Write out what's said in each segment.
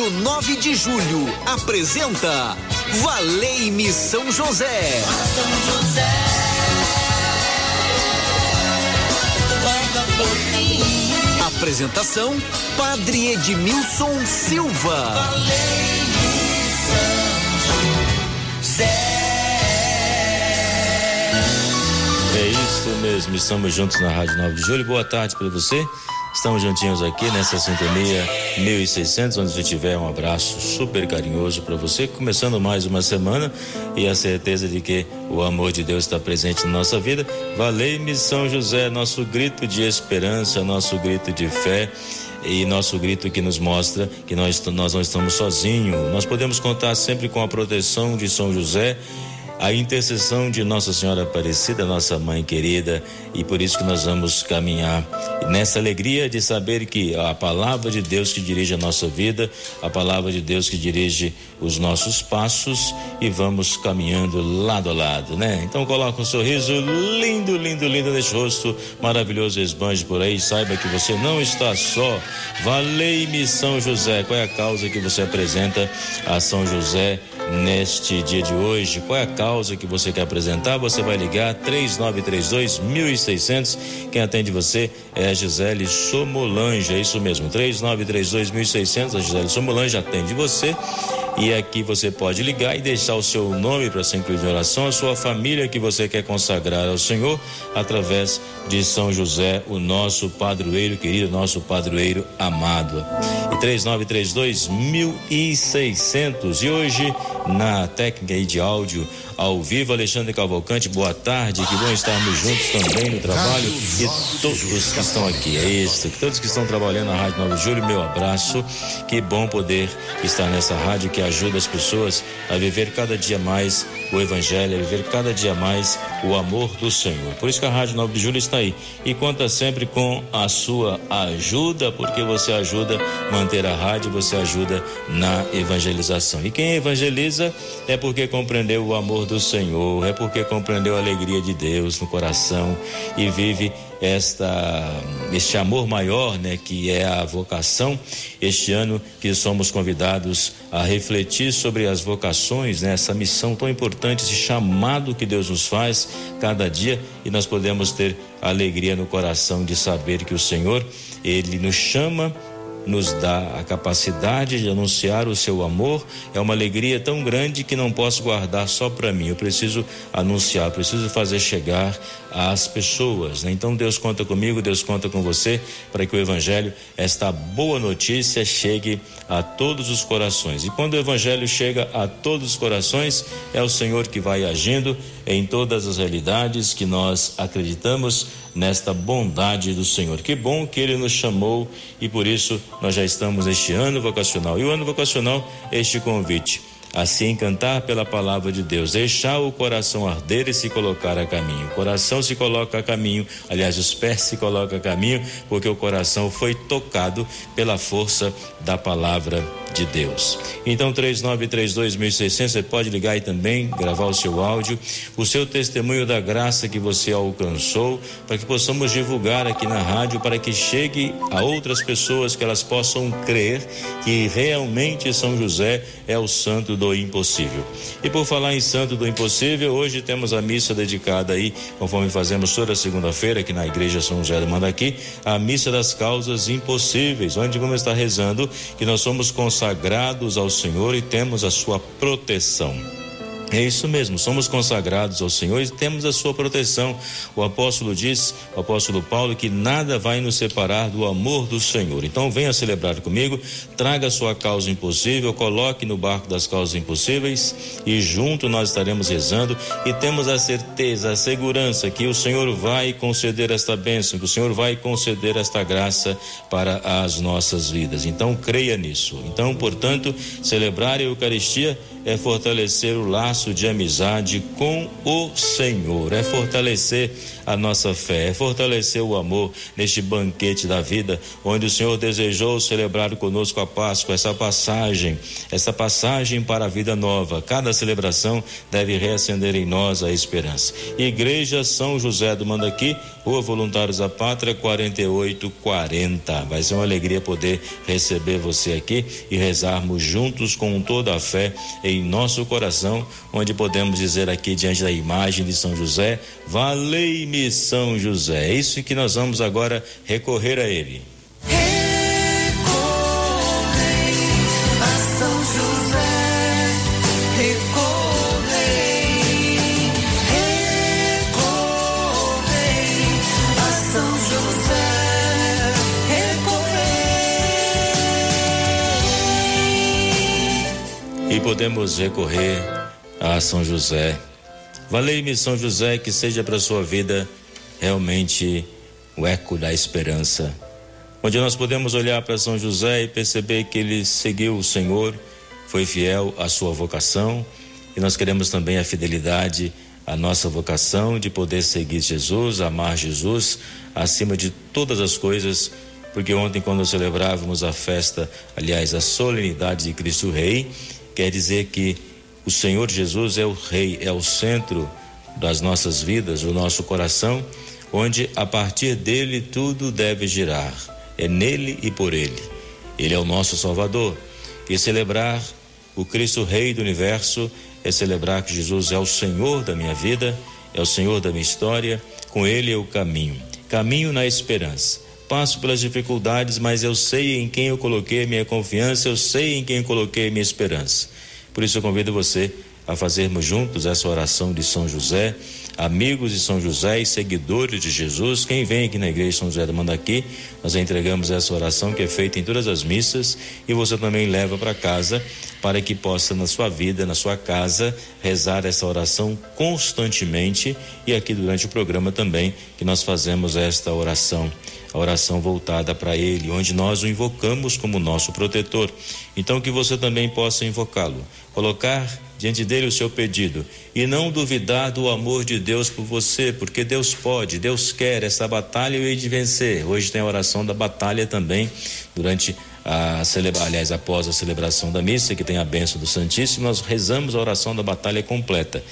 Rádio 9 de Julho apresenta Valei-me São José. São José. Apresentação Padre Edmilson Silva. É isso mesmo, estamos juntos na Rádio 9 de Julho. Boa tarde para você. Estamos juntinhos aqui nessa sintonia 1600, onde você tiver um abraço super carinhoso para você, começando mais uma semana e a certeza de que o amor de Deus está presente na nossa vida. Valei-me São José, nosso grito de esperança, nosso grito de fé e nosso grito que nos mostra que nós, nós não estamos sozinhos. Nós podemos contar sempre com a proteção de São José a intercessão de Nossa Senhora Aparecida, nossa mãe querida, e por isso que nós vamos caminhar nessa alegria de saber que a palavra de Deus que dirige a nossa vida, a palavra de Deus que dirige os nossos passos e vamos caminhando lado a lado, né? Então coloca um sorriso lindo, lindo, lindo nesse rosto maravilhoso, esbanje por aí, saiba que você não está só. Valei-me São José. Qual é a causa que você apresenta a São José? Neste dia de hoje. Qual é a causa que você quer apresentar? Você vai ligar 3932 1600. Quem atende você é a Gisele Somolange, é isso mesmo. 3932 1600. A Gisele Somolange atende você. E aqui você pode ligar e deixar o seu nome para ser incluído em oração, a sua família que você quer consagrar ao Senhor através de São José, o nosso padroeiro querido, nosso padroeiro amado. E 3932 1600. E hoje na técnica aí de áudio ao vivo. Alexandre Cavalcante, boa tarde. Que bom estarmos juntos também no trabalho. E todos que estão aqui, é isso. Todos que estão trabalhando na Rádio 9 de meu abraço. Que bom poder estar nessa rádio que ajuda as pessoas a viver cada dia mais o Evangelho, a viver cada dia mais o amor do Senhor. Por isso que a Rádio 9 de está aí e conta sempre com a sua ajuda, porque você ajuda a manter a rádio, você ajuda na evangelização. E quem evangeliza é porque compreendeu o amor do Senhor, é porque compreendeu a alegria de Deus no coração e vive esta este amor maior, né, que é a vocação. Este ano que somos convidados a refletir sobre as vocações, né, essa missão tão importante, esse chamado que Deus nos faz cada dia e nós podemos ter alegria no coração de saber que o Senhor ele nos chama nos dá a capacidade de anunciar o seu amor. É uma alegria tão grande que não posso guardar só para mim. Eu preciso anunciar, preciso fazer chegar às pessoas. Né? Então Deus conta comigo, Deus conta com você para que o Evangelho, esta boa notícia, chegue a todos os corações. E quando o Evangelho chega a todos os corações, é o Senhor que vai agindo em todas as realidades que nós acreditamos nesta bondade do Senhor. Que bom que Ele nos chamou e por isso nós já estamos neste ano vocacional. E o ano vocacional, este convite assim cantar pela palavra de Deus, deixar o coração arder e se colocar a caminho. O coração se coloca a caminho, aliás, os pés se colocam a caminho, porque o coração foi tocado pela força da palavra de Deus. Então, 3932.600, você pode ligar aí também, gravar o seu áudio, o seu testemunho da graça que você alcançou, para que possamos divulgar aqui na rádio, para que chegue a outras pessoas, que elas possam crer que realmente São José é o santo do impossível. E por falar em santo do impossível, hoje temos a missa dedicada aí, conforme fazemos toda segunda-feira aqui na igreja São José do Mandaqui, a missa das causas impossíveis, onde vamos estar rezando que nós somos consagrados ao Senhor e temos a sua proteção. É isso mesmo, somos consagrados ao Senhor e temos a sua proteção. O apóstolo diz, o apóstolo Paulo, que nada vai nos separar do amor do Senhor. Então venha celebrar comigo, traga a sua causa impossível, coloque no barco das causas impossíveis e junto nós estaremos rezando e temos a certeza, a segurança que o Senhor vai conceder esta bênção, que o Senhor vai conceder esta graça para as nossas vidas. Então creia nisso. Então, portanto, celebrar a Eucaristia é fortalecer o laço de amizade com o Senhor, é fortalecer a nossa fé, fortalecer o amor neste banquete da vida, onde o Senhor desejou celebrar conosco a Páscoa, essa passagem, essa passagem para a vida nova. Cada celebração deve reacender em nós a esperança. Igreja São José do Mandaqui, Rua Voluntários da Pátria, 4840. Vai ser uma alegria poder receber você aqui e rezarmos juntos com toda a fé em nosso coração, onde podemos dizer aqui diante da imagem de São José: Valei-me, São José. É isso que nós vamos agora recorrer a Ele. e podemos recorrer a São José. Valei-me São José que seja para sua vida realmente o eco da esperança, onde nós podemos olhar para São José e perceber que ele seguiu o Senhor, foi fiel à sua vocação. E nós queremos também a fidelidade à nossa vocação de poder seguir Jesus, amar Jesus acima de todas as coisas, porque ontem quando celebrávamos a festa, aliás, a solenidade de Cristo Rei, Quer dizer que o Senhor Jesus é o Rei, é o centro das nossas vidas, o nosso coração, onde a partir dele tudo deve girar. É nele e por ele. Ele é o nosso Salvador. E celebrar o Cristo Rei do universo é celebrar que Jesus é o Senhor da minha vida, é o Senhor da minha história, com ele eu caminho. Caminho na esperança. Passo pelas dificuldades, mas eu sei em quem eu coloquei minha confiança, eu sei em quem eu coloquei minha esperança. Por isso eu convido você a fazermos juntos essa oração de São José, amigos de São José e seguidores de Jesus. Quem vem aqui na igreja São José do aqui, nós entregamos essa oração que é feita em todas as missas e você também leva para casa para que possa na sua vida, na sua casa, rezar essa oração constantemente e aqui durante o programa também que nós fazemos esta oração a oração voltada para Ele, onde nós o invocamos como nosso protetor. Então, que você também possa invocá-lo, colocar diante dele o seu pedido e não duvidar do amor de Deus por você, porque Deus pode, Deus quer essa batalha e de vencer. Hoje tem a oração da batalha também, durante a celebra, aliás, após a celebração da missa, que tem a benção do Santíssimo, nós rezamos a oração da batalha completa.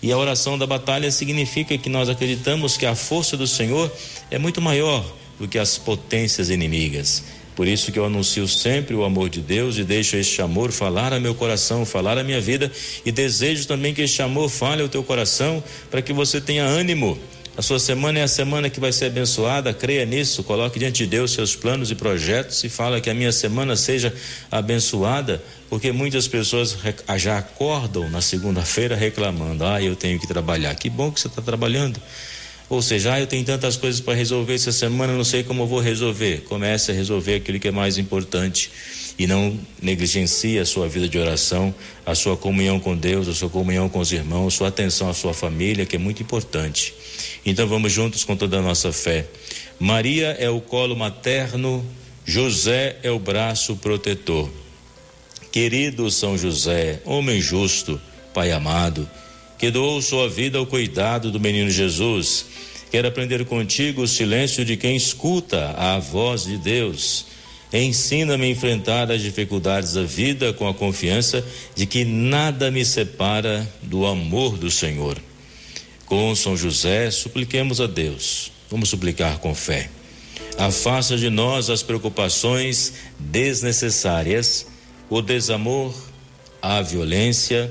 E a oração da batalha significa que nós acreditamos que a força do Senhor é muito maior do que as potências inimigas. Por isso que eu anuncio sempre o amor de Deus e deixo este amor falar a meu coração, falar a minha vida e desejo também que este amor fale ao teu coração para que você tenha ânimo. A sua semana é a semana que vai ser abençoada, creia nisso, coloque diante de Deus seus planos e projetos e fala que a minha semana seja abençoada, porque muitas pessoas já acordam na segunda-feira reclamando: ah, eu tenho que trabalhar. Que bom que você está trabalhando. Ou seja, ah, eu tenho tantas coisas para resolver essa semana, não sei como eu vou resolver. Comece a resolver aquilo que é mais importante e não negligencie a sua vida de oração, a sua comunhão com Deus, a sua comunhão com os irmãos, sua atenção à sua família, que é muito importante. Então vamos juntos com toda a nossa fé. Maria é o colo materno, José é o braço protetor. Querido São José, homem justo, Pai amado, que doou sua vida ao cuidado do menino Jesus, Quero aprender contigo o silêncio de quem escuta a voz de Deus. Ensina-me a enfrentar as dificuldades da vida com a confiança de que nada me separa do amor do Senhor. Com São José, supliquemos a Deus. Vamos suplicar com fé. Afasta de nós as preocupações desnecessárias, o desamor, a violência,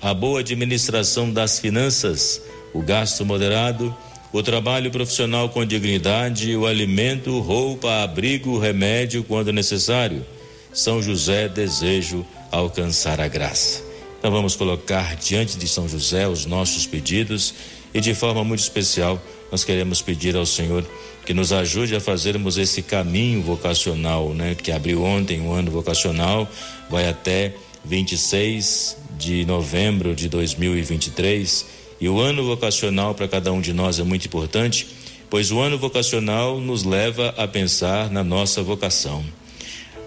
a boa administração das finanças, o gasto moderado o trabalho profissional com dignidade, o alimento, roupa, abrigo, remédio quando necessário. São José desejo alcançar a graça. Então vamos colocar diante de São José os nossos pedidos e de forma muito especial nós queremos pedir ao Senhor que nos ajude a fazermos esse caminho vocacional, né? Que abriu ontem o um ano vocacional, vai até 26 de novembro de 2023. E o ano vocacional para cada um de nós é muito importante, pois o ano vocacional nos leva a pensar na nossa vocação.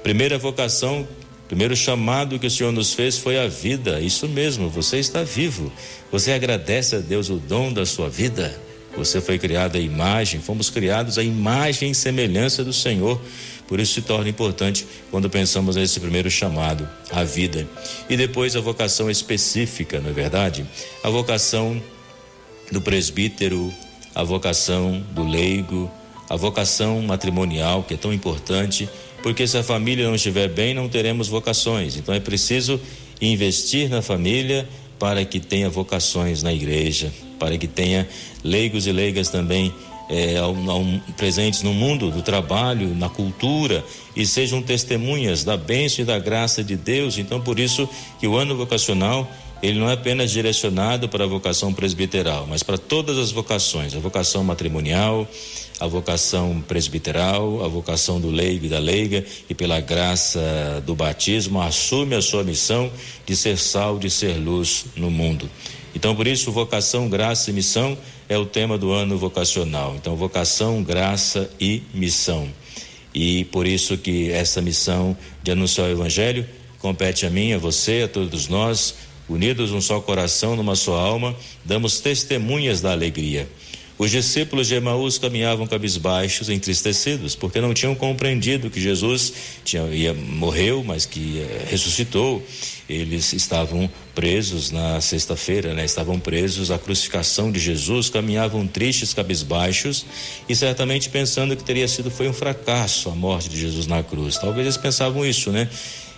Primeira vocação, primeiro chamado que o Senhor nos fez foi a vida. Isso mesmo, você está vivo. Você agradece a Deus o dom da sua vida. Você foi criado à imagem, fomos criados à imagem e semelhança do Senhor. Por isso se torna importante quando pensamos nesse primeiro chamado, a vida. E depois a vocação específica, não é verdade? A vocação do presbítero, a vocação do leigo, a vocação matrimonial, que é tão importante, porque se a família não estiver bem, não teremos vocações. Então é preciso investir na família para que tenha vocações na igreja, para que tenha leigos e leigas também é, ao, ao, presentes no mundo do trabalho, na cultura e sejam testemunhas da bênção e da graça de Deus. Então, por isso que o ano vocacional ele não é apenas direcionado para a vocação presbiteral, mas para todas as vocações, a vocação matrimonial, a vocação presbiteral, a vocação do leigo e da leiga, e pela graça do batismo assume a sua missão de ser sal, de ser luz no mundo. Então, por isso, vocação, graça e missão é o tema do ano vocacional. Então, vocação, graça e missão. E por isso que essa missão de anunciar o evangelho compete a mim, a você, a todos nós, unidos num só coração, numa só alma, damos testemunhas da alegria. Os discípulos de Emaús caminhavam cabisbaixos, entristecidos, porque não tinham compreendido que Jesus tinha, ia, morreu, mas que eh, ressuscitou. Eles estavam presos na sexta-feira, né? estavam presos à crucificação de Jesus, caminhavam tristes, cabisbaixos e certamente pensando que teria sido foi um fracasso a morte de Jesus na cruz. Talvez eles pensavam isso, né?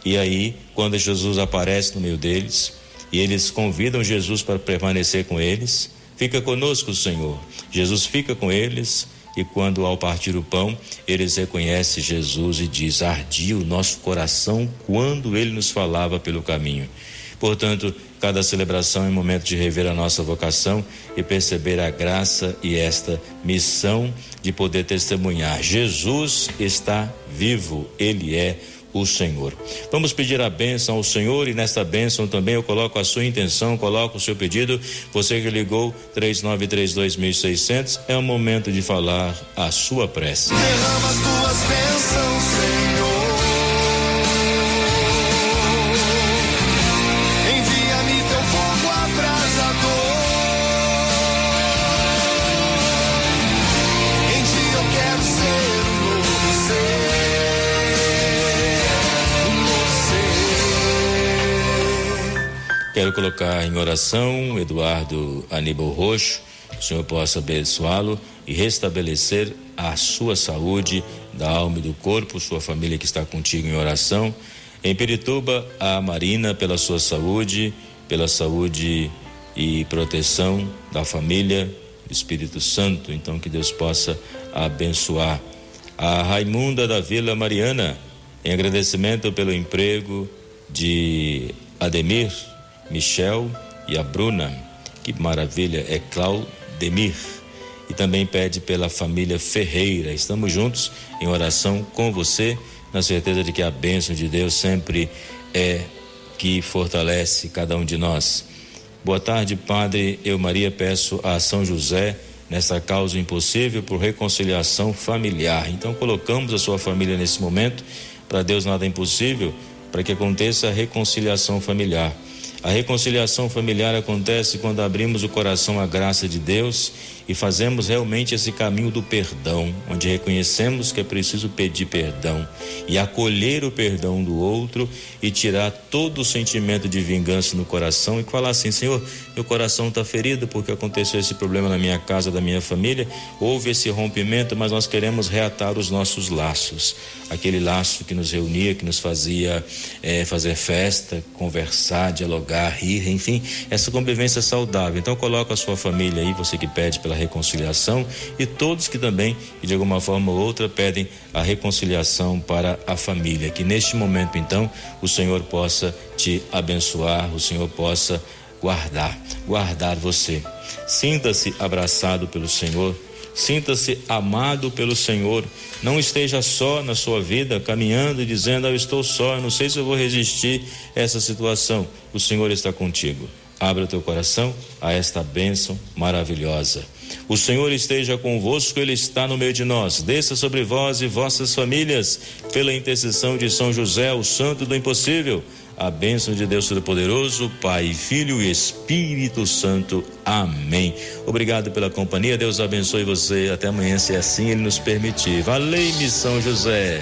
E aí, quando Jesus aparece no meio deles e eles convidam Jesus para permanecer com eles, Fica conosco, Senhor. Jesus fica com eles e quando ao partir o pão, eles reconhecem Jesus e diz: ardia o nosso coração quando ele nos falava pelo caminho. Portanto, cada celebração é um momento de rever a nossa vocação e perceber a graça e esta missão de poder testemunhar. Jesus está vivo, ele é o Senhor. Vamos pedir a bênção ao Senhor e nesta bênção também eu coloco a sua intenção, coloco o seu pedido. Você que ligou 3932.600 é o momento de falar a sua prece. Derrama as tuas bênçãos, Senhor. Colocar em oração Eduardo Aníbal Roxo, que o Senhor possa abençoá-lo e restabelecer a sua saúde da alma e do corpo, sua família que está contigo em oração. Em Pirituba, a Marina pela sua saúde, pela saúde e proteção da família, do Espírito Santo, então que Deus possa abençoar. A Raimunda da Vila Mariana, em agradecimento pelo emprego de Ademir, Michel e a Bruna. Que maravilha, é Claudemir. E também pede pela família Ferreira. Estamos juntos em oração com você, na certeza de que a bênção de Deus sempre é que fortalece cada um de nós. Boa tarde, Padre. Eu, Maria, peço a São José nessa causa impossível por reconciliação familiar. Então, colocamos a sua família nesse momento. Para Deus nada é impossível, para que aconteça a reconciliação familiar. A reconciliação familiar acontece quando abrimos o coração à graça de Deus e fazemos realmente esse caminho do perdão, onde reconhecemos que é preciso pedir perdão e acolher o perdão do outro e tirar todo o sentimento de vingança no coração e falar assim: Senhor, meu coração está ferido porque aconteceu esse problema na minha casa, da minha família, houve esse rompimento, mas nós queremos reatar os nossos laços, aquele laço que nos reunia, que nos fazia é, fazer festa, conversar, dialogar, rir, enfim, essa convivência saudável. Então, coloca a sua família aí, você que pede pela pela reconciliação e todos que também, de alguma forma ou outra, pedem a reconciliação para a família. Que neste momento, então, o Senhor possa te abençoar, o Senhor possa guardar, guardar você. Sinta-se abraçado pelo Senhor Sinta-se amado pelo Senhor. Não esteja só na sua vida, caminhando e dizendo: Eu estou só, não sei se eu vou resistir a essa situação. O Senhor está contigo. Abra teu coração a esta bênção maravilhosa. O Senhor esteja convosco, Ele está no meio de nós. Desça sobre vós e vossas famílias, pela intercessão de São José, o Santo do Impossível. A bênção de Deus Todo-Poderoso, Pai, Filho e Espírito Santo. Amém. Obrigado pela companhia. Deus abençoe você. Até amanhã, se assim Ele nos permitir. Valei-me, São José.